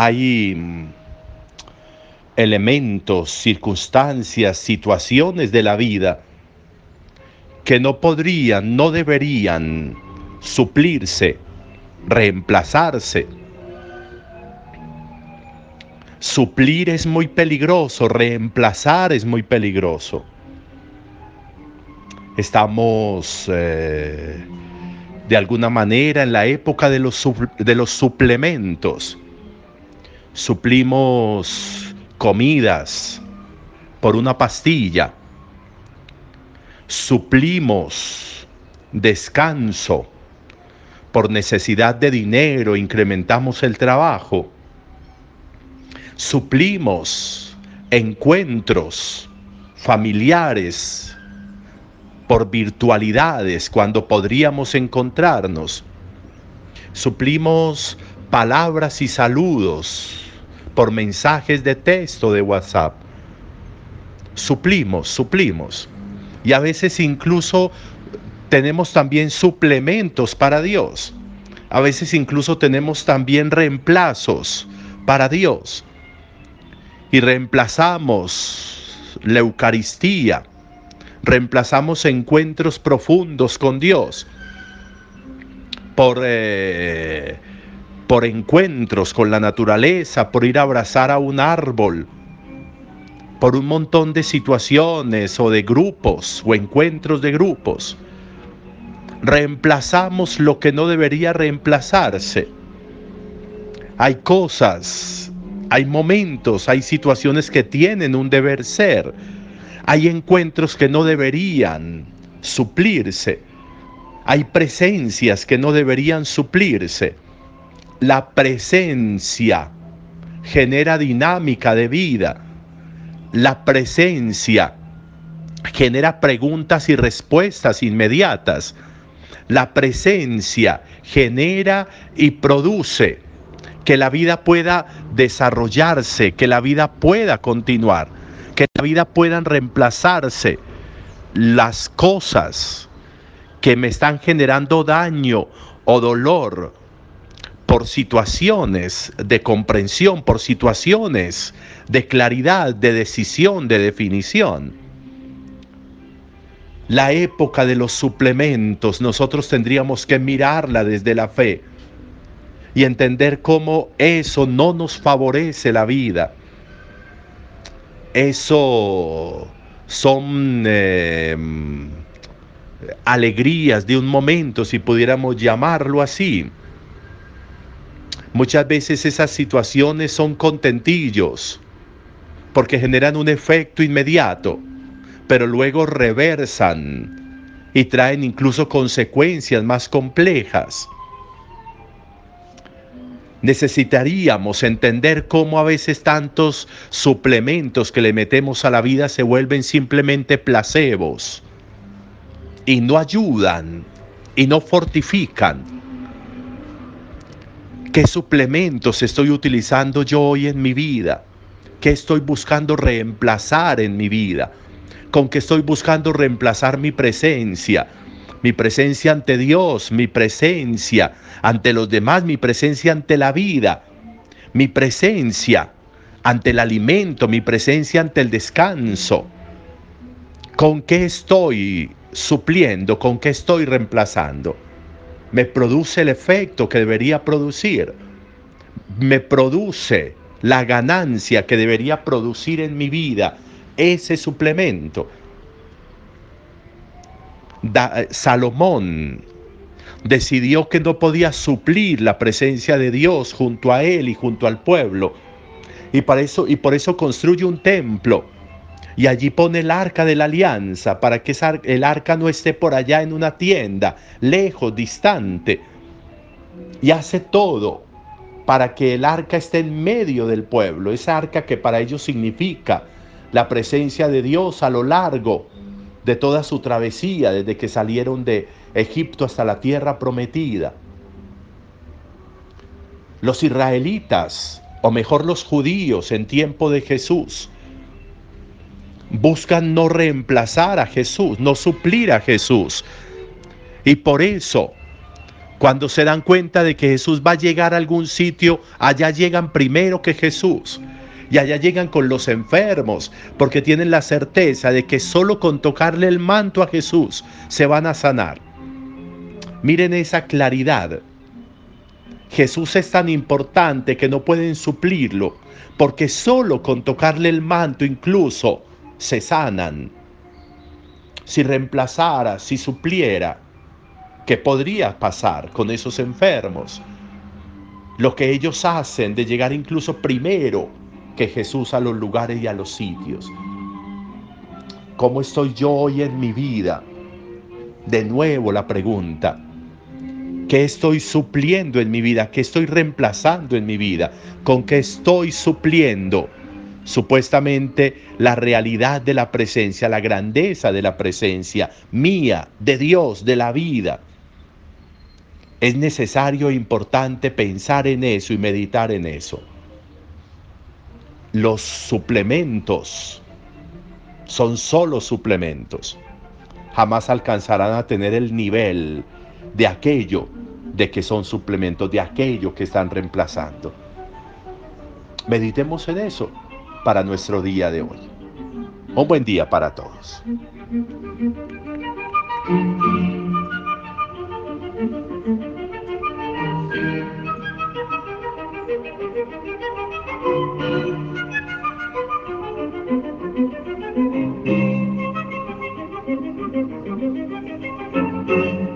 hay mm, elementos, circunstancias, situaciones de la vida que no podrían, no deberían suplirse, reemplazarse. Suplir es muy peligroso, reemplazar es muy peligroso. Estamos eh, de alguna manera en la época de los, de los suplementos. Suplimos comidas por una pastilla. Suplimos descanso por necesidad de dinero, incrementamos el trabajo. Suplimos encuentros familiares por virtualidades cuando podríamos encontrarnos. Suplimos palabras y saludos por mensajes de texto de WhatsApp. Suplimos, suplimos. Y a veces incluso tenemos también suplementos para Dios. A veces incluso tenemos también reemplazos para Dios. Y reemplazamos la Eucaristía reemplazamos encuentros profundos con Dios por, eh, por encuentros con la naturaleza, por ir a abrazar a un árbol, por un montón de situaciones o de grupos o encuentros de grupos. Reemplazamos lo que no debería reemplazarse. Hay cosas, hay momentos, hay situaciones que tienen un deber ser hay encuentros que no deberían suplirse. Hay presencias que no deberían suplirse. La presencia genera dinámica de vida. La presencia genera preguntas y respuestas inmediatas. La presencia genera y produce que la vida pueda desarrollarse, que la vida pueda continuar que la vida puedan reemplazarse las cosas que me están generando daño o dolor por situaciones de comprensión, por situaciones de claridad, de decisión, de definición. La época de los suplementos, nosotros tendríamos que mirarla desde la fe y entender cómo eso no nos favorece la vida eso son em, alegrías de un momento, si pudiéramos llamarlo así. Muchas veces esas situaciones son contentillos, porque generan un efecto inmediato, pero luego reversan y traen incluso consecuencias más complejas necesitaríamos entender cómo a veces tantos suplementos que le metemos a la vida se vuelven simplemente placebos y no ayudan y no fortifican. ¿Qué suplementos estoy utilizando yo hoy en mi vida? ¿Qué estoy buscando reemplazar en mi vida? ¿Con qué estoy buscando reemplazar mi presencia? mi presencia ante Dios, mi presencia ante los demás, mi presencia ante la vida, mi presencia ante el alimento, mi presencia ante el descanso. ¿Con qué estoy supliendo? ¿Con qué estoy reemplazando? ¿Me produce el efecto que debería producir? ¿Me produce la ganancia que debería producir en mi vida ese suplemento? Eh, Salomón decidió que no podía suplir la presencia de Dios junto a él y junto al pueblo. Y, para eso, y por eso construye un templo. Y allí pone el arca de la alianza para que el arca no esté por allá en una tienda, lejos, distante. Y hace todo para que el arca esté en medio del pueblo. Esa arca que para ellos significa la presencia de Dios a lo largo de toda su travesía desde que salieron de Egipto hasta la tierra prometida. Los israelitas, o mejor los judíos en tiempo de Jesús, buscan no reemplazar a Jesús, no suplir a Jesús. Y por eso Cuando se dan cuenta de que Jesús va a llegar a algún sitio, allá llegan primero que Jesús. Y allá llegan con los enfermos, porque tienen la certeza de que solo con tocarle el manto a Jesús se van a sanar. Miren esa claridad. Jesús es tan importante que no pueden suplirlo, porque solo con tocarle el manto incluso se sanan. Si reemplazara, si supliera, ¿qué podría pasar con esos enfermos? Lo que ellos hacen de llegar incluso primero que Jesús a los lugares y a los sitios. ¿Cómo estoy yo hoy en mi vida? De nuevo la pregunta. ¿Qué estoy supliendo en mi vida? ¿Qué estoy reemplazando en mi vida? ¿Con qué estoy supliendo? Supuestamente la realidad de la presencia, la grandeza de la presencia mía, de Dios, de la vida. Es necesario e importante pensar en eso y meditar en eso. Los suplementos son solo suplementos. Jamás alcanzarán a tener el nivel de aquello de que son suplementos, de aquello que están reemplazando. Meditemos en eso para nuestro día de hoy. Un buen día para todos.